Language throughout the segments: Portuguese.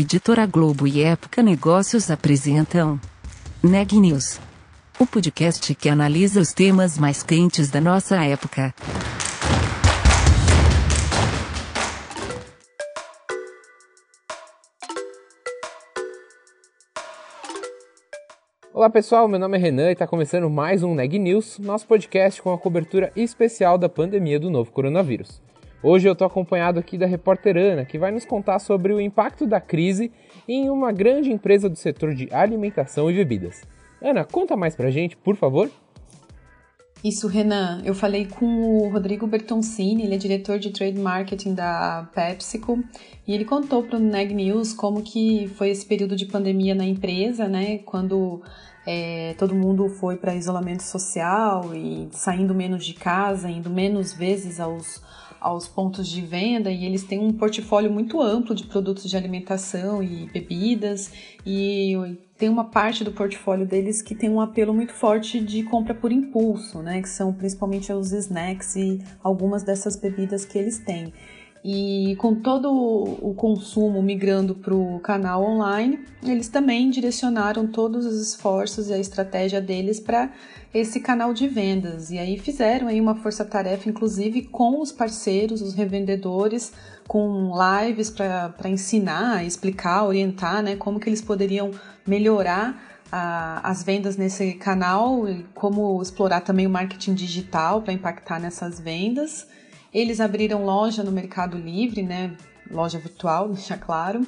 Editora Globo e Época Negócios apresentam Neg News, o podcast que analisa os temas mais quentes da nossa época. Olá pessoal, meu nome é Renan e está começando mais um Neg News, nosso podcast com a cobertura especial da pandemia do novo coronavírus. Hoje eu estou acompanhado aqui da repórter Ana, que vai nos contar sobre o impacto da crise em uma grande empresa do setor de alimentação e bebidas. Ana, conta mais pra gente, por favor. Isso, Renan. Eu falei com o Rodrigo Bertoncini, ele é diretor de Trade Marketing da PepsiCo, e ele contou para o Neg News como que foi esse período de pandemia na empresa, né? Quando é, todo mundo foi para isolamento social e saindo menos de casa, indo menos vezes aos aos pontos de venda e eles têm um portfólio muito amplo de produtos de alimentação e bebidas e tem uma parte do portfólio deles que tem um apelo muito forte de compra por impulso, né, que são principalmente os snacks e algumas dessas bebidas que eles têm. E com todo o consumo migrando para o canal online, eles também direcionaram todos os esforços e a estratégia deles para esse canal de vendas. E aí fizeram aí uma força-tarefa, inclusive com os parceiros, os revendedores, com lives para ensinar, explicar, orientar né, como que eles poderiam melhorar as vendas nesse canal, como explorar também o marketing digital para impactar nessas vendas. Eles abriram loja no Mercado Livre, né? Loja virtual, deixa claro.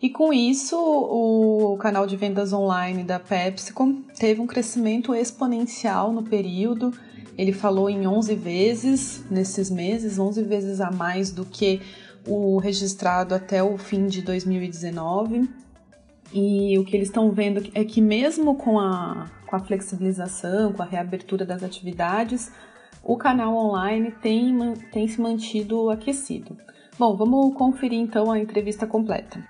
E com isso, o canal de vendas online da PepsiCo teve um crescimento exponencial no período. Ele falou em 11 vezes nesses meses, 11 vezes a mais do que o registrado até o fim de 2019. E o que eles estão vendo é que mesmo com a, com a flexibilização, com a reabertura das atividades, o canal online tem, tem se mantido aquecido. Bom, vamos conferir então a entrevista completa.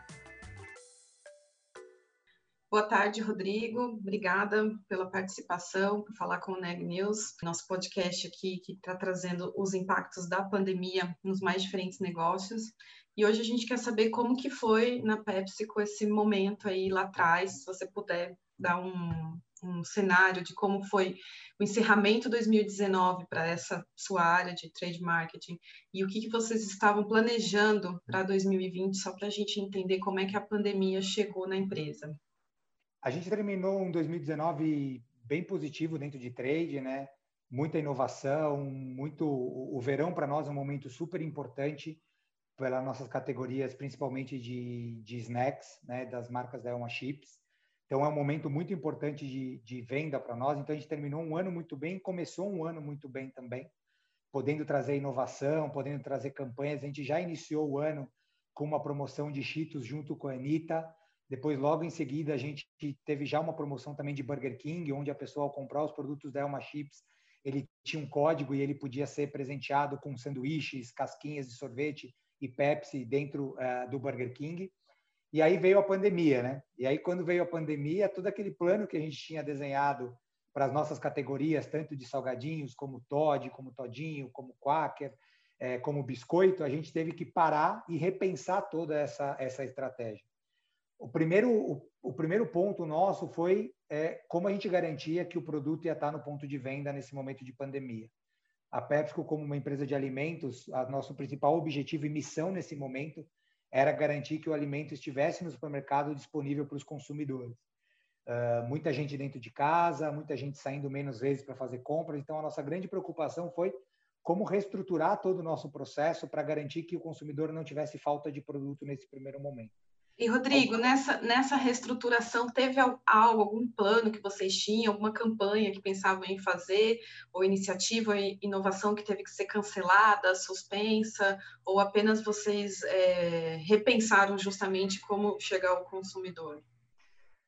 Boa tarde, Rodrigo. Obrigada pela participação, por falar com o Neg News, nosso podcast aqui que está trazendo os impactos da pandemia nos mais diferentes negócios. E hoje a gente quer saber como que foi na Pepsi com esse momento aí lá atrás, se você puder dar um, um cenário de como foi o encerramento 2019 para essa sua área de trade marketing e o que, que vocês estavam planejando para 2020, só para a gente entender como é que a pandemia chegou na empresa. A gente terminou um 2019 bem positivo dentro de trade, né? Muita inovação, muito. O verão para nós é um momento super importante pelas nossas categorias, principalmente de, de snacks, né? Das marcas da Elma Chips. Então, é um momento muito importante de, de venda para nós. Então, a gente terminou um ano muito bem, começou um ano muito bem também, podendo trazer inovação, podendo trazer campanhas. A gente já iniciou o ano com uma promoção de Cheetos junto com a Anitta. Depois, logo em seguida, a gente teve já uma promoção também de Burger King, onde a pessoa, ao comprar os produtos da Elma Chips, ele tinha um código e ele podia ser presenteado com sanduíches, casquinhas de sorvete e Pepsi dentro uh, do Burger King. E aí veio a pandemia, né? E aí, quando veio a pandemia, todo aquele plano que a gente tinha desenhado para as nossas categorias, tanto de salgadinhos, como Todd, como Todinho, como Quaker, é, como biscoito, a gente teve que parar e repensar toda essa, essa estratégia. O primeiro, o, o primeiro ponto nosso foi é, como a gente garantia que o produto ia estar no ponto de venda nesse momento de pandemia. A PepsiCo, como uma empresa de alimentos, a nosso principal objetivo e missão nesse momento era garantir que o alimento estivesse no supermercado disponível para os consumidores. Uh, muita gente dentro de casa, muita gente saindo menos vezes para fazer compras. Então, a nossa grande preocupação foi como reestruturar todo o nosso processo para garantir que o consumidor não tivesse falta de produto nesse primeiro momento. E, Rodrigo, nessa, nessa reestruturação, teve algo, algum plano que vocês tinham, alguma campanha que pensavam em fazer, ou iniciativa, ou inovação que teve que ser cancelada, suspensa, ou apenas vocês é, repensaram justamente como chegar ao consumidor?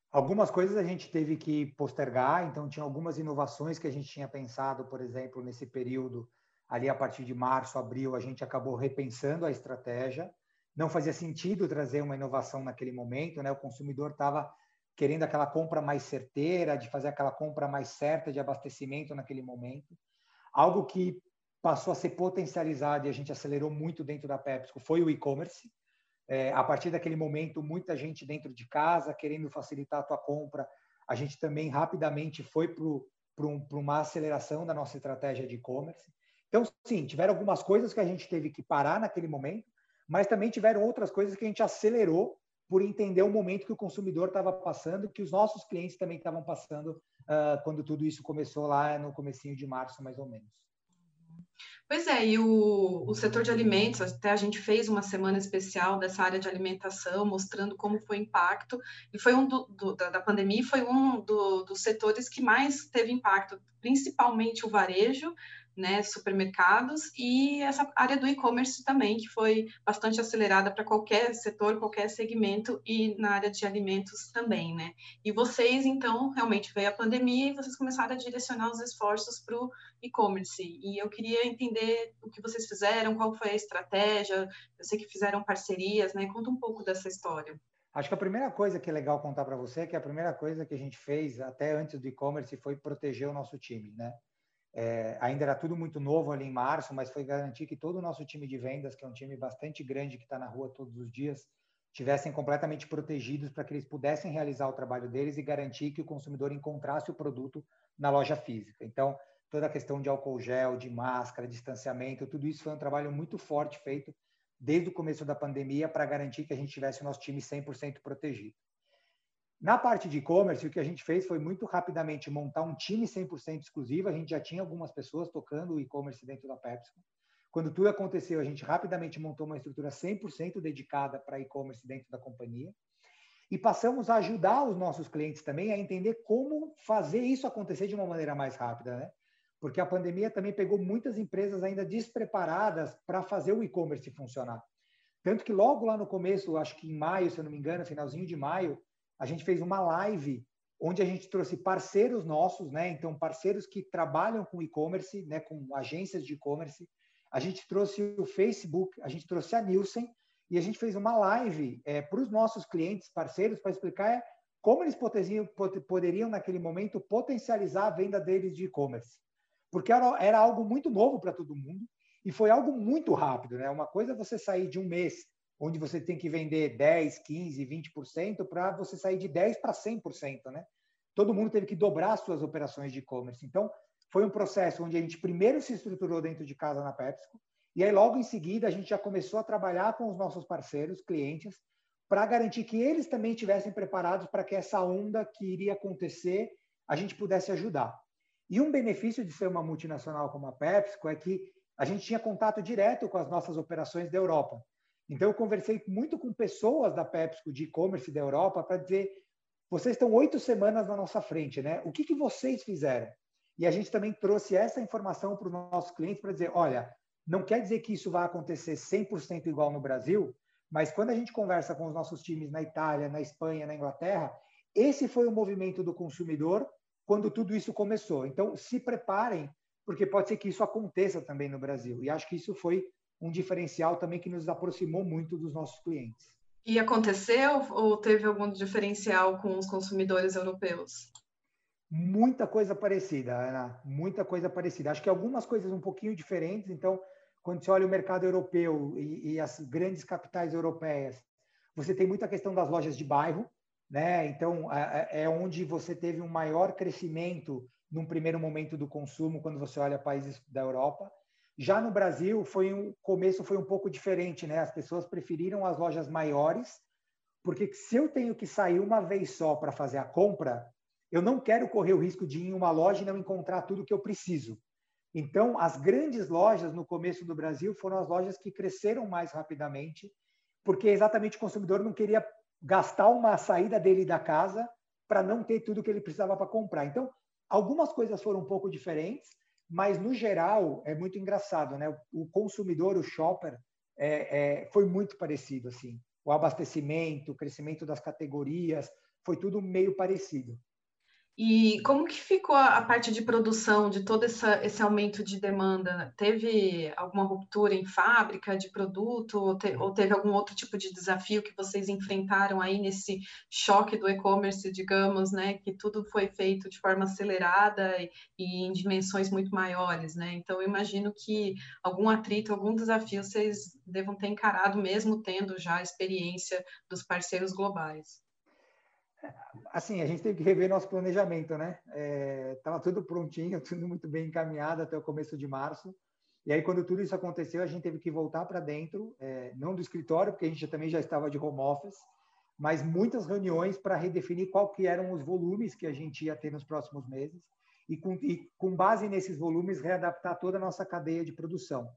Algumas coisas a gente teve que postergar, então tinha algumas inovações que a gente tinha pensado, por exemplo, nesse período, ali a partir de março, abril, a gente acabou repensando a estratégia não fazia sentido trazer uma inovação naquele momento, né? O consumidor estava querendo aquela compra mais certeira, de fazer aquela compra mais certa de abastecimento naquele momento. Algo que passou a ser potencializado e a gente acelerou muito dentro da PepsiCo foi o e-commerce. É, a partir daquele momento, muita gente dentro de casa querendo facilitar a tua compra. A gente também rapidamente foi para um, uma aceleração da nossa estratégia de e-commerce. Então, sim, tiveram algumas coisas que a gente teve que parar naquele momento, mas também tiveram outras coisas que a gente acelerou por entender o momento que o consumidor estava passando, que os nossos clientes também estavam passando uh, quando tudo isso começou lá no comecinho de março, mais ou menos. Pois é, e o, o setor de alimentos, até a gente fez uma semana especial dessa área de alimentação, mostrando como foi o impacto, e foi um do, do, da, da, pandemia, foi um do, dos setores que mais teve impacto, principalmente o varejo, né, supermercados e essa área do e-commerce também, que foi bastante acelerada para qualquer setor, qualquer segmento e na área de alimentos também, né? E vocês, então, realmente veio a pandemia e vocês começaram a direcionar os esforços para o e-commerce. E eu queria entender o que vocês fizeram, qual foi a estratégia, eu sei que fizeram parcerias, né? Conta um pouco dessa história. Acho que a primeira coisa que é legal contar para você é que a primeira coisa que a gente fez até antes do e-commerce foi proteger o nosso time, né? É, ainda era tudo muito novo ali em março, mas foi garantir que todo o nosso time de vendas, que é um time bastante grande que está na rua todos os dias, tivessem completamente protegidos para que eles pudessem realizar o trabalho deles e garantir que o consumidor encontrasse o produto na loja física. Então, toda a questão de álcool gel, de máscara, distanciamento, tudo isso foi um trabalho muito forte feito desde o começo da pandemia para garantir que a gente tivesse o nosso time 100% protegido. Na parte de e-commerce, o que a gente fez foi muito rapidamente montar um time 100% exclusivo. A gente já tinha algumas pessoas tocando o e-commerce dentro da PepsiCo. Quando tudo aconteceu, a gente rapidamente montou uma estrutura 100% dedicada para e-commerce dentro da companhia. E passamos a ajudar os nossos clientes também a entender como fazer isso acontecer de uma maneira mais rápida, né? Porque a pandemia também pegou muitas empresas ainda despreparadas para fazer o e-commerce funcionar. Tanto que logo lá no começo, acho que em maio, se eu não me engano, finalzinho de maio, a gente fez uma live onde a gente trouxe parceiros nossos, né? Então, parceiros que trabalham com e-commerce, né? Com agências de e-commerce. A gente trouxe o Facebook, a gente trouxe a Nielsen e a gente fez uma live é, para os nossos clientes, parceiros, para explicar é, como eles poderiam, poderiam, naquele momento, potencializar a venda deles de e-commerce. Porque era, era algo muito novo para todo mundo e foi algo muito rápido, né? Uma coisa é você sair de um mês onde você tem que vender 10, 15, 20% para você sair de 10 para 100%, né? Todo mundo teve que dobrar suas operações de e-commerce. Então, foi um processo onde a gente primeiro se estruturou dentro de casa na PepsiCo, e aí logo em seguida a gente já começou a trabalhar com os nossos parceiros, clientes, para garantir que eles também estivessem preparados para que essa onda que iria acontecer, a gente pudesse ajudar. E um benefício de ser uma multinacional como a PepsiCo é que a gente tinha contato direto com as nossas operações da Europa. Então, eu conversei muito com pessoas da PepsiCo de e-commerce da Europa para dizer: vocês estão oito semanas na nossa frente, né? O que, que vocês fizeram? E a gente também trouxe essa informação para os nossos clientes para dizer: olha, não quer dizer que isso vai acontecer 100% igual no Brasil, mas quando a gente conversa com os nossos times na Itália, na Espanha, na Inglaterra, esse foi o movimento do consumidor quando tudo isso começou. Então, se preparem, porque pode ser que isso aconteça também no Brasil. E acho que isso foi um diferencial também que nos aproximou muito dos nossos clientes. E aconteceu ou teve algum diferencial com os consumidores europeus? Muita coisa parecida, Ana, muita coisa parecida. Acho que algumas coisas um pouquinho diferentes. Então, quando você olha o mercado europeu e, e as grandes capitais europeias, você tem muita questão das lojas de bairro, né? Então, é, onde você teve um maior crescimento num primeiro momento do consumo quando você olha países da Europa. Já no Brasil, foi um começo foi um pouco diferente, né? As pessoas preferiram as lojas maiores, porque se eu tenho que sair uma vez só para fazer a compra, eu não quero correr o risco de ir em uma loja e não encontrar tudo que eu preciso. Então, as grandes lojas no começo do Brasil foram as lojas que cresceram mais rapidamente, porque exatamente o consumidor não queria gastar uma saída dele da casa para não ter tudo que ele precisava para comprar. Então, algumas coisas foram um pouco diferentes, mas no geral é muito engraçado, né? O consumidor, o shopper, é, é, foi muito parecido assim. O abastecimento, o crescimento das categorias, foi tudo meio parecido. E como que ficou a, parte de produção de todo essa, esse aumento de demanda? Teve alguma ruptura em fábrica de produto ou, te, ou, teve algum outro tipo de desafio que vocês enfrentaram aí nesse choque do e-commerce, digamos, né? Que tudo foi feito de forma acelerada e, e em dimensões muito maiores, né? Então, eu imagino que algum atrito, algum desafio vocês devam ter encarado mesmo tendo já a experiência dos parceiros globais. Assim, a gente teve que rever nosso planejamento, né? Estava é, tudo prontinho, tudo muito bem encaminhado até o começo de março. E aí, quando tudo isso aconteceu, a gente teve que voltar para dentro, é, não do escritório, porque a gente também já estava de home office, mas muitas reuniões para redefinir qual que eram os volumes que a gente ia ter nos próximos meses e com, e com base nesses volumes readaptar toda a nossa cadeia de produção,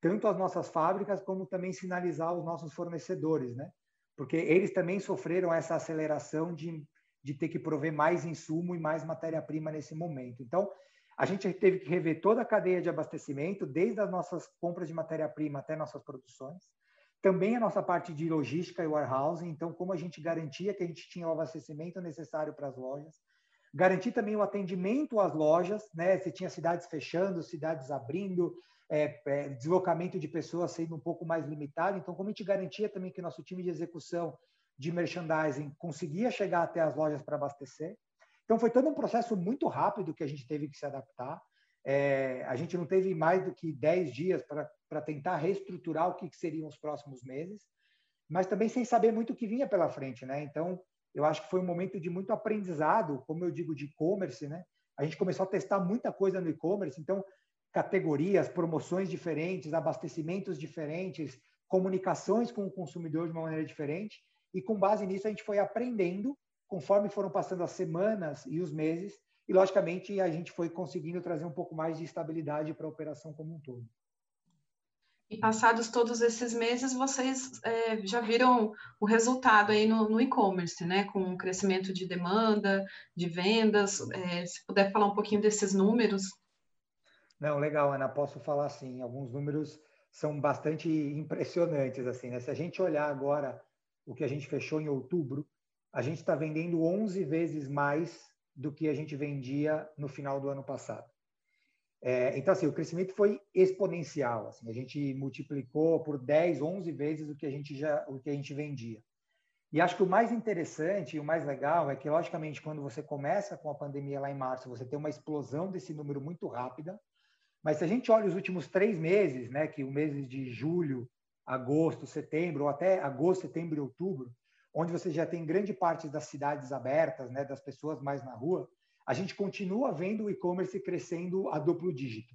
tanto as nossas fábricas como também sinalizar os nossos fornecedores, né? Porque eles também sofreram essa aceleração de, de ter que prover mais insumo e mais matéria-prima nesse momento. Então, a gente teve que rever toda a cadeia de abastecimento, desde as nossas compras de matéria-prima até nossas produções. Também a nossa parte de logística e warehousing, então, como a gente garantia que a gente tinha o abastecimento necessário para as lojas. Garantir também o atendimento às lojas, né? Você tinha cidades fechando, cidades abrindo, é, é, deslocamento de pessoas sendo um pouco mais limitado. Então, como a gente garantia também que nosso time de execução de merchandising conseguia chegar até as lojas para abastecer. Então, foi todo um processo muito rápido que a gente teve que se adaptar. É, a gente não teve mais do que 10 dias para tentar reestruturar o que, que seriam os próximos meses, mas também sem saber muito o que vinha pela frente. Né? Então, eu acho que foi um momento de muito aprendizado, como eu digo, de e-commerce. Né? A gente começou a testar muita coisa no e-commerce, então categorias, promoções diferentes, abastecimentos diferentes, comunicações com o consumidor de uma maneira diferente. E com base nisso, a gente foi aprendendo conforme foram passando as semanas e os meses. E, logicamente, a gente foi conseguindo trazer um pouco mais de estabilidade para a operação como um todo. E passados todos esses meses, vocês é, já viram o resultado aí no, no e-commerce, né? Com o crescimento de demanda, de vendas. É, se puder falar um pouquinho desses números. Não, legal, Ana. Posso falar assim, alguns números são bastante impressionantes assim, né? Se a gente olhar agora o que a gente fechou em outubro, a gente está vendendo 11 vezes mais do que a gente vendia no final do ano passado. É, então, assim, o crescimento foi exponencial. Assim, a gente multiplicou por 10, 11 vezes o que a gente já, o que a gente vendia. E acho que o mais interessante e o mais legal é que, logicamente, quando você começa com a pandemia lá em março, você tem uma explosão desse número muito rápida. Mas se a gente olha os últimos três meses, né, que o mês de julho, agosto, setembro, ou até agosto, setembro e outubro, onde você já tem grande parte das cidades abertas, né, das pessoas mais na rua, a gente continua vendo o e-commerce crescendo a duplo dígito.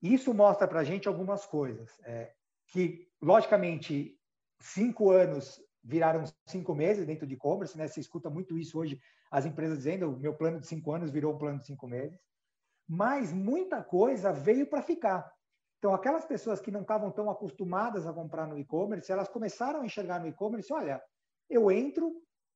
Isso mostra para a gente algumas coisas. É, que, logicamente, cinco anos viraram cinco meses dentro de e-commerce, né? Você escuta muito isso hoje, as empresas dizendo, o meu plano de cinco anos virou um plano de cinco meses mas muita coisa veio para ficar. Então, aquelas pessoas que não estavam tão acostumadas a comprar no e-commerce, elas começaram a enxergar no e-commerce: olha, eu entro,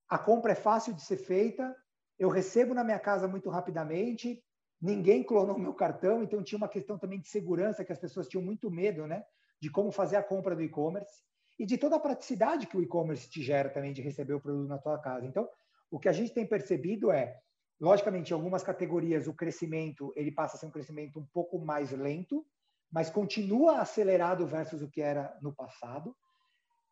a compra é fácil de ser feita, eu recebo na minha casa muito rapidamente, ninguém clonou meu cartão, então tinha uma questão também de segurança, que as pessoas tinham muito medo né, de como fazer a compra do e-commerce e de toda a praticidade que o e-commerce te gera também de receber o produto na tua casa. Então, o que a gente tem percebido é Logicamente, em algumas categorias, o crescimento ele passa a ser um crescimento um pouco mais lento, mas continua acelerado versus o que era no passado.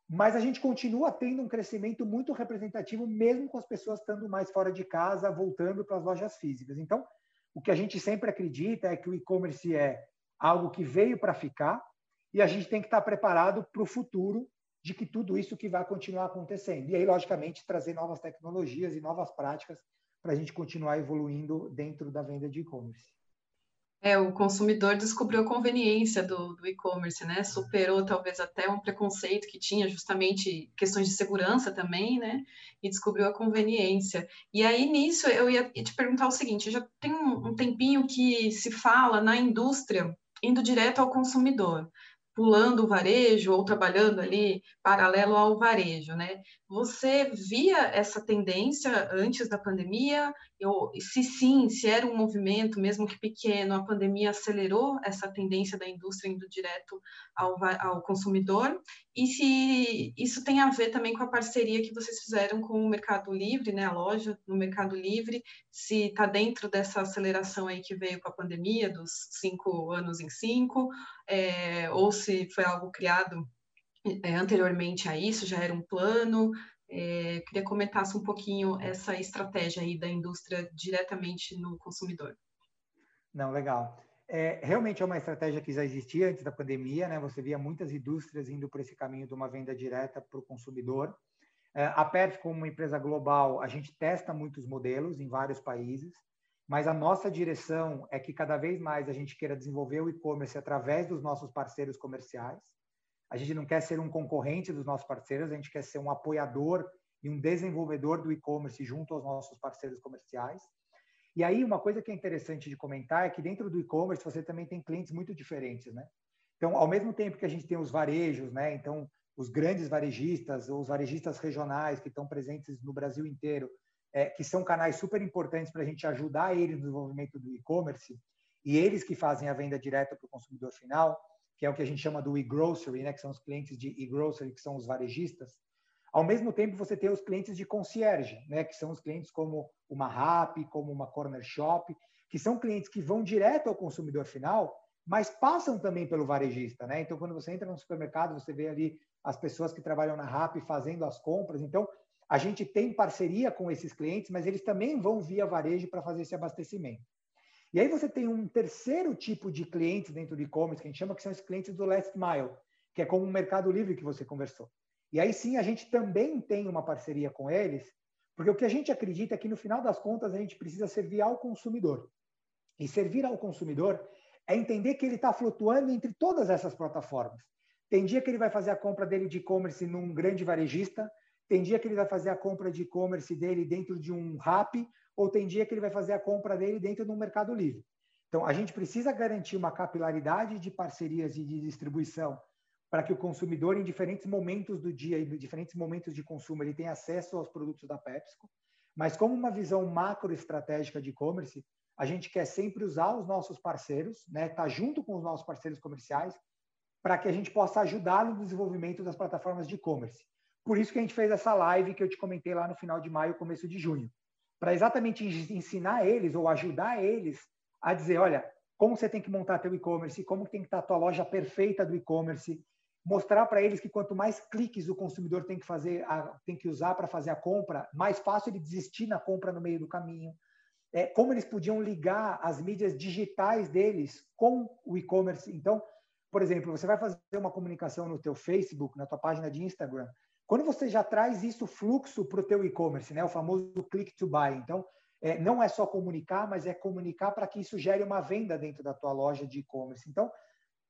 Mas a gente continua tendo um crescimento muito representativo, mesmo com as pessoas estando mais fora de casa, voltando para as lojas físicas. Então, o que a gente sempre acredita é que o e-commerce é algo que veio para ficar e a gente tem que estar preparado para o futuro de que tudo isso que vai continuar acontecendo. E aí, logicamente, trazer novas tecnologias e novas práticas para a gente continuar evoluindo dentro da venda de e-commerce. É, o consumidor descobriu a conveniência do, do e-commerce, né? Superou talvez até um preconceito que tinha, justamente questões de segurança também, né? E descobriu a conveniência. E aí, nisso, eu ia te perguntar o seguinte: já tem um tempinho que se fala na indústria indo direto ao consumidor pulando o varejo ou trabalhando ali paralelo ao varejo, né? Você via essa tendência antes da pandemia? Eu, se sim, se era um movimento, mesmo que pequeno, a pandemia acelerou essa tendência da indústria indo direto ao, ao consumidor? E se isso tem a ver também com a parceria que vocês fizeram com o Mercado Livre, né? A loja no Mercado Livre, se está dentro dessa aceleração aí que veio com a pandemia, dos cinco anos em cinco, é, ou se foi algo criado é, anteriormente a isso, já era um plano. É, queria comentasse um pouquinho essa estratégia aí da indústria diretamente no consumidor. Não, legal. É, realmente é uma estratégia que já existia antes da pandemia, né? Você via muitas indústrias indo por esse caminho de uma venda direta para o consumidor. É, a PERF, como uma empresa global, a gente testa muitos modelos em vários países, mas a nossa direção é que cada vez mais a gente queira desenvolver o e-commerce através dos nossos parceiros comerciais. A gente não quer ser um concorrente dos nossos parceiros, a gente quer ser um apoiador e um desenvolvedor do e-commerce junto aos nossos parceiros comerciais. E aí, uma coisa que é interessante de comentar é que dentro do e-commerce você também tem clientes muito diferentes, né? Então, ao mesmo tempo que a gente tem os varejos, né? Então, os grandes varejistas, ou os varejistas regionais que estão presentes no Brasil inteiro, é, que são canais super importantes para a gente ajudar eles no desenvolvimento do e-commerce, e eles que fazem a venda direta para o consumidor final, que é o que a gente chama do e-grocery, né, que são os clientes de e-grocery, que são os varejistas. Ao mesmo tempo, você tem os clientes de concierge, né, que são os clientes como uma Rappi, como uma Corner Shop, que são clientes que vão direto ao consumidor final, mas passam também pelo varejista, né? Então, quando você entra no supermercado, você vê ali as pessoas que trabalham na Rappi fazendo as compras. Então, a gente tem parceria com esses clientes, mas eles também vão via varejo para fazer esse abastecimento. E aí você tem um terceiro tipo de clientes dentro do e-commerce, que a gente chama que são os clientes do last mile, que é como o Mercado Livre que você conversou. E aí sim a gente também tem uma parceria com eles, porque o que a gente acredita é que no final das contas a gente precisa servir ao consumidor. E servir ao consumidor é entender que ele está flutuando entre todas essas plataformas. Tem dia que ele vai fazer a compra dele de e-commerce num grande varejista, tem dia que ele vai fazer a compra de e-commerce dele dentro de um Rappi, ou tem dia que ele vai fazer a compra dele dentro do Mercado Livre. Então, a gente precisa garantir uma capilaridade de parcerias e de distribuição para que o consumidor, em diferentes momentos do dia e em diferentes momentos de consumo, ele tenha acesso aos produtos da PepsiCo. Mas, como uma visão macro estratégica de e-commerce, a gente quer sempre usar os nossos parceiros, né, tá junto com os nossos parceiros comerciais, para que a gente possa ajudar no desenvolvimento das plataformas de e-commerce. Por isso que a gente fez essa live que eu te comentei lá no final de maio, começo de junho para exatamente ensinar eles ou ajudar eles a dizer, olha, como você tem que montar teu e-commerce, como tem que estar a tua loja perfeita do e-commerce, mostrar para eles que quanto mais cliques o consumidor tem que fazer, tem que usar para fazer a compra, mais fácil ele desistir na compra no meio do caminho. É, como eles podiam ligar as mídias digitais deles com o e-commerce. Então, por exemplo, você vai fazer uma comunicação no teu Facebook, na tua página de Instagram, quando você já traz isso fluxo para o teu e-commerce, né, o famoso click to buy, então é, não é só comunicar, mas é comunicar para que isso gere uma venda dentro da tua loja de e-commerce. Então,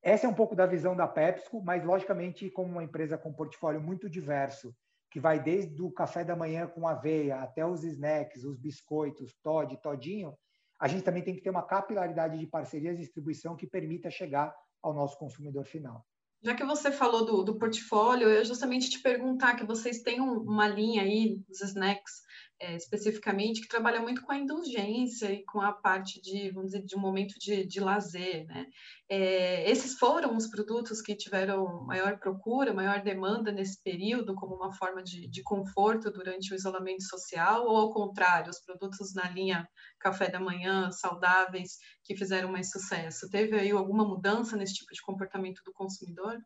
essa é um pouco da visão da PepsiCo, mas logicamente como uma empresa com um portfólio muito diverso, que vai desde o café da manhã com aveia até os snacks, os biscoitos, Todd, Todinho, a gente também tem que ter uma capilaridade de parcerias e distribuição que permita chegar ao nosso consumidor final. Já que você falou do, do portfólio, eu justamente te perguntar que vocês têm um, uma linha aí, os snacks, é, especificamente, que trabalha muito com a indulgência e com a parte de, vamos dizer, de um momento de, de lazer, né? É, esses foram os produtos que tiveram maior procura, maior demanda nesse período, como uma forma de, de conforto durante o isolamento social, ou ao contrário, os produtos na linha café da manhã, saudáveis, que fizeram mais sucesso? Teve aí alguma mudança nesse tipo de comportamento do consumidor?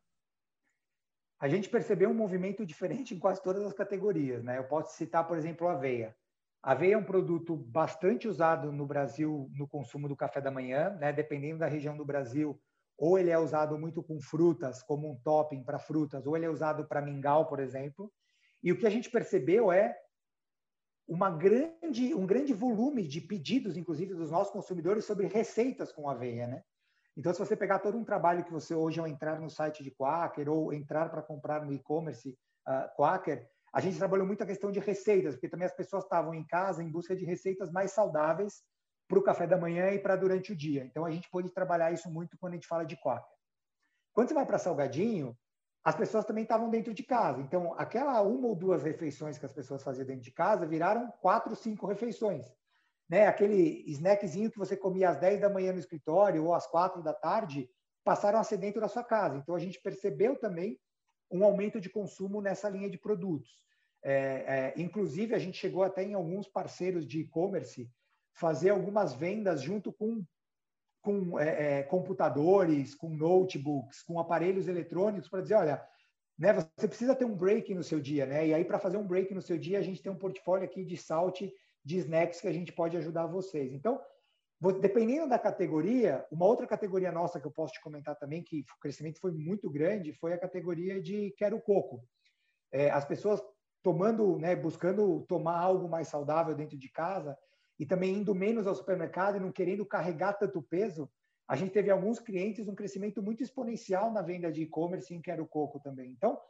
A gente percebeu um movimento diferente em quase todas as categorias. Né? Eu posso citar, por exemplo, a aveia. A aveia é um produto bastante usado no Brasil no consumo do café da manhã, né? dependendo da região do Brasil. Ou ele é usado muito com frutas, como um topping para frutas, ou ele é usado para mingau, por exemplo. E o que a gente percebeu é uma grande, um grande volume de pedidos, inclusive dos nossos consumidores, sobre receitas com aveia. Né? Então, se você pegar todo um trabalho que você hoje, ao entrar no site de Quaker ou entrar para comprar no e-commerce uh, Quaker, a gente trabalhou muito a questão de receitas, porque também as pessoas estavam em casa em busca de receitas mais saudáveis para o café da manhã e para durante o dia. Então, a gente pôde trabalhar isso muito quando a gente fala de Quaker. Quando você vai para salgadinho, as pessoas também estavam dentro de casa. Então, aquela uma ou duas refeições que as pessoas faziam dentro de casa viraram quatro, cinco refeições. Né? Aquele snackzinho que você comia às 10 da manhã no escritório ou às quatro da tarde, passaram a ser dentro da sua casa. Então, a gente percebeu também um aumento de consumo nessa linha de produtos. É, é, inclusive, a gente chegou até em alguns parceiros de e-commerce fazer algumas vendas junto com com é, é, computadores, com notebooks, com aparelhos eletrônicos para dizer, olha, né, você precisa ter um break no seu dia, né? E aí para fazer um break no seu dia, a gente tem um portfólio aqui de salt, de snacks que a gente pode ajudar vocês. Então, dependendo da categoria, uma outra categoria nossa que eu posso te comentar também que o crescimento foi muito grande foi a categoria de quero coco. É, as pessoas tomando, né, buscando tomar algo mais saudável dentro de casa e também indo menos ao supermercado e não querendo carregar tanto peso, a gente teve alguns clientes um crescimento muito exponencial na venda de e-commerce em Quero Coco também. Então,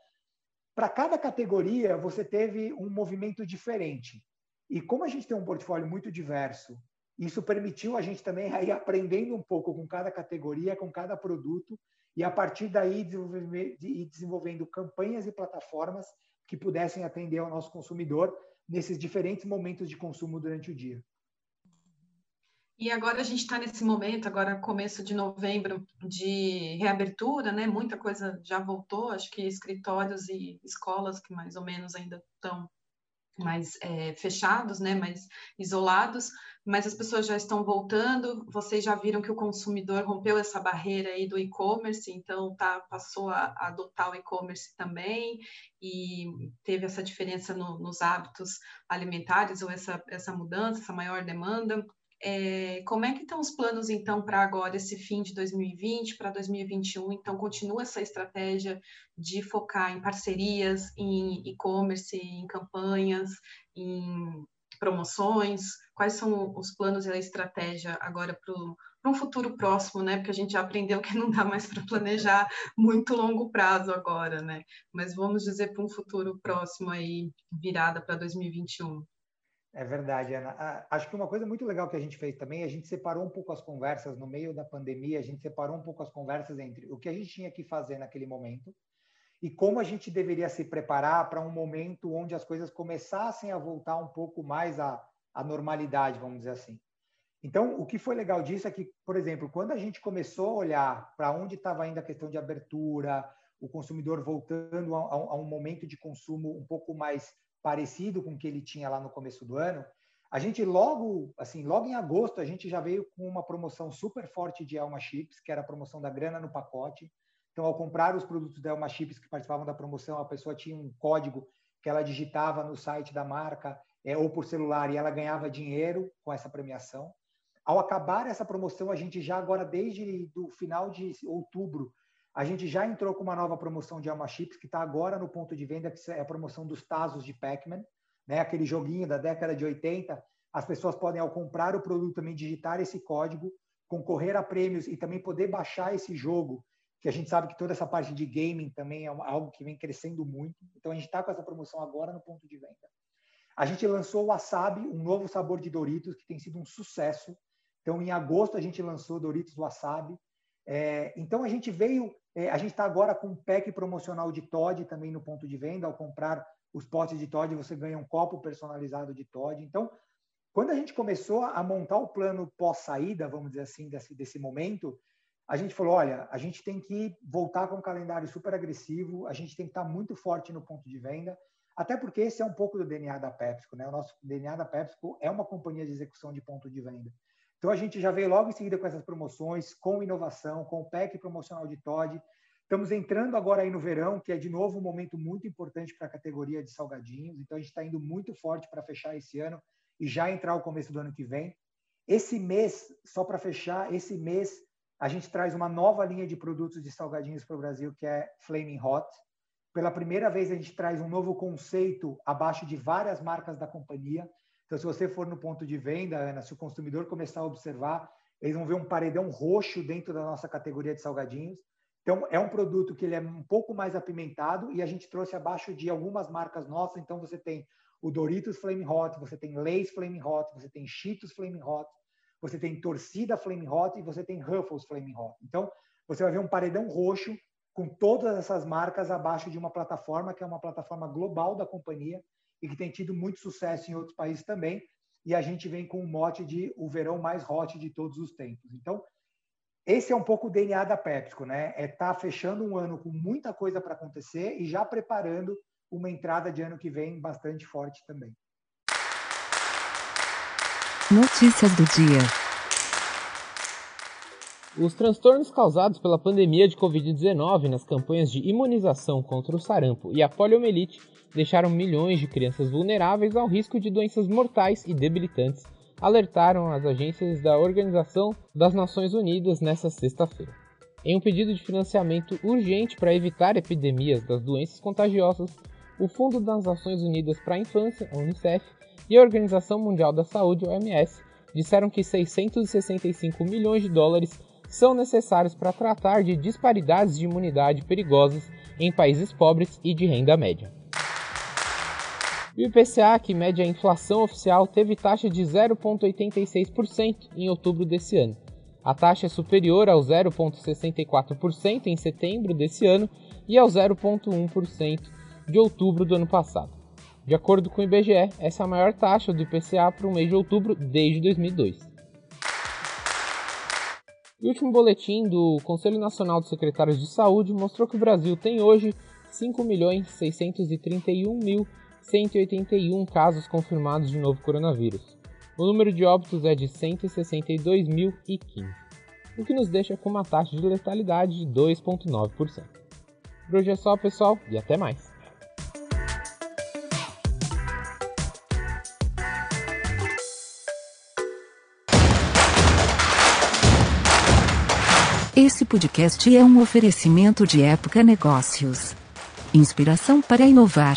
para cada categoria, você teve um movimento diferente. E como a gente tem um portfólio muito diverso, isso permitiu a gente também ir aprendendo um pouco com cada categoria, com cada produto, e a partir daí ir desenvolvendo campanhas e plataformas que pudessem atender ao nosso consumidor nesses diferentes momentos de consumo durante o dia. E agora a gente está nesse momento, agora começo de novembro, de reabertura, né? Muita coisa já voltou, acho que escritórios e escolas que mais ou menos ainda estão mais é, fechados, né? Mais isolados, mas as pessoas já estão voltando. Vocês já viram que o consumidor rompeu essa barreira aí do e-commerce, então tá passou a, a adotar o e-commerce também e teve essa diferença no, nos hábitos alimentares ou essa essa mudança, essa maior demanda. É, como é que estão os planos, então, para agora, esse fim de 2020, para 2021? Então, continua essa estratégia de focar em parcerias, em e-commerce, em campanhas, em promoções? Quais são os planos e a estratégia agora para um futuro próximo, né? Porque a gente já aprendeu que não dá mais para planejar muito longo prazo agora, né? Mas vamos dizer para um futuro próximo aí, virada para 2021. É verdade, Ana. Acho que uma coisa muito legal que a gente fez também, a gente separou um pouco as conversas no meio da pandemia, a gente separou um pouco as conversas entre o que a gente tinha que fazer naquele momento e como a gente deveria se preparar para um momento onde as coisas começassem a voltar um pouco mais à, à normalidade, vamos dizer assim. Então, o que foi legal disso é que, por exemplo, quando a gente começou a olhar para onde estava indo a questão de abertura, o consumidor voltando a, a um momento de consumo um pouco mais parecido com o que ele tinha lá no começo do ano, a gente logo, assim, logo em agosto, a gente já veio com uma promoção super forte de Elma Chips, que era a promoção da grana no pacote. Então, ao comprar os produtos da Elma Chips que participavam da promoção, a pessoa tinha um código que ela digitava no site da marca é, ou por celular e ela ganhava dinheiro com essa premiação. Ao acabar essa promoção, a gente já agora, desde o final de outubro, a gente já entrou com uma nova promoção de Alma Chips, que está agora no ponto de venda, que é a promoção dos Tazos de Pac-Man, né? aquele joguinho da década de 80. As pessoas podem, ao comprar o produto, também digitar esse código, concorrer a prêmios e também poder baixar esse jogo, que a gente sabe que toda essa parte de gaming também é algo que vem crescendo muito. Então, a gente está com essa promoção agora no ponto de venda. A gente lançou o Wasabi, um novo sabor de Doritos, que tem sido um sucesso. Então, em agosto, a gente lançou Doritos Wasabi. É, então, a gente veio é, a gente está agora com um pack promocional de Todd também no ponto de venda. Ao comprar os potes de Todd, você ganha um copo personalizado de Todd. Então, quando a gente começou a montar o plano pós-saída, vamos dizer assim, desse, desse momento, a gente falou: olha, a gente tem que voltar com um calendário super agressivo, a gente tem que estar muito forte no ponto de venda, até porque esse é um pouco do DNA da PepsiCo, né? O nosso DNA da PepsiCo é uma companhia de execução de ponto de venda. Então a gente já veio logo em seguida com essas promoções, com inovação, com o pack promocional de Todd. Estamos entrando agora aí no verão, que é de novo um momento muito importante para a categoria de salgadinhos. Então a gente está indo muito forte para fechar esse ano e já entrar o começo do ano que vem. Esse mês, só para fechar, esse mês a gente traz uma nova linha de produtos de salgadinhos para o Brasil, que é Flaming Hot. Pela primeira vez a gente traz um novo conceito abaixo de várias marcas da companhia. Então, se você for no ponto de venda, Ana, se o consumidor começar a observar, eles vão ver um paredão roxo dentro da nossa categoria de salgadinhos. Então, é um produto que ele é um pouco mais apimentado e a gente trouxe abaixo de algumas marcas nossas. Então, você tem o Doritos Flame Hot, você tem Lay's Flame Hot, você tem Cheetos Flame Hot, você tem Torcida Flame Hot e você tem Ruffles Flame Hot. Então, você vai ver um paredão roxo com todas essas marcas abaixo de uma plataforma que é uma plataforma global da companhia e que tem tido muito sucesso em outros países também. E a gente vem com o mote de o verão mais hot de todos os tempos. Então, esse é um pouco o DNA da PepsiCo, né? É estar tá fechando um ano com muita coisa para acontecer e já preparando uma entrada de ano que vem bastante forte também. Notícias do dia. Os transtornos causados pela pandemia de Covid-19 nas campanhas de imunização contra o sarampo e a poliomielite deixaram milhões de crianças vulneráveis ao risco de doenças mortais e debilitantes, alertaram as agências da Organização das Nações Unidas nesta sexta-feira. Em um pedido de financiamento urgente para evitar epidemias das doenças contagiosas, o Fundo das Nações Unidas para a Infância, a UNICEF, e a Organização Mundial da Saúde, OMS, disseram que 665 milhões de dólares são necessários para tratar de disparidades de imunidade perigosas em países pobres e de renda média. O IPCA, que mede a inflação oficial, teve taxa de 0,86% em outubro desse ano. A taxa é superior ao 0,64% em setembro desse ano e ao 0,1% de outubro do ano passado. De acordo com o IBGE, essa é a maior taxa do IPCA para o mês de outubro desde 2002. O último boletim do Conselho Nacional de Secretários de Saúde mostrou que o Brasil tem hoje 5.631.181 casos confirmados de novo coronavírus. O número de óbitos é de 162.015, o que nos deixa com uma taxa de letalidade de 2,9%. Por hoje é só, pessoal, e até mais! Esse podcast é um oferecimento de Época Negócios. Inspiração para inovar.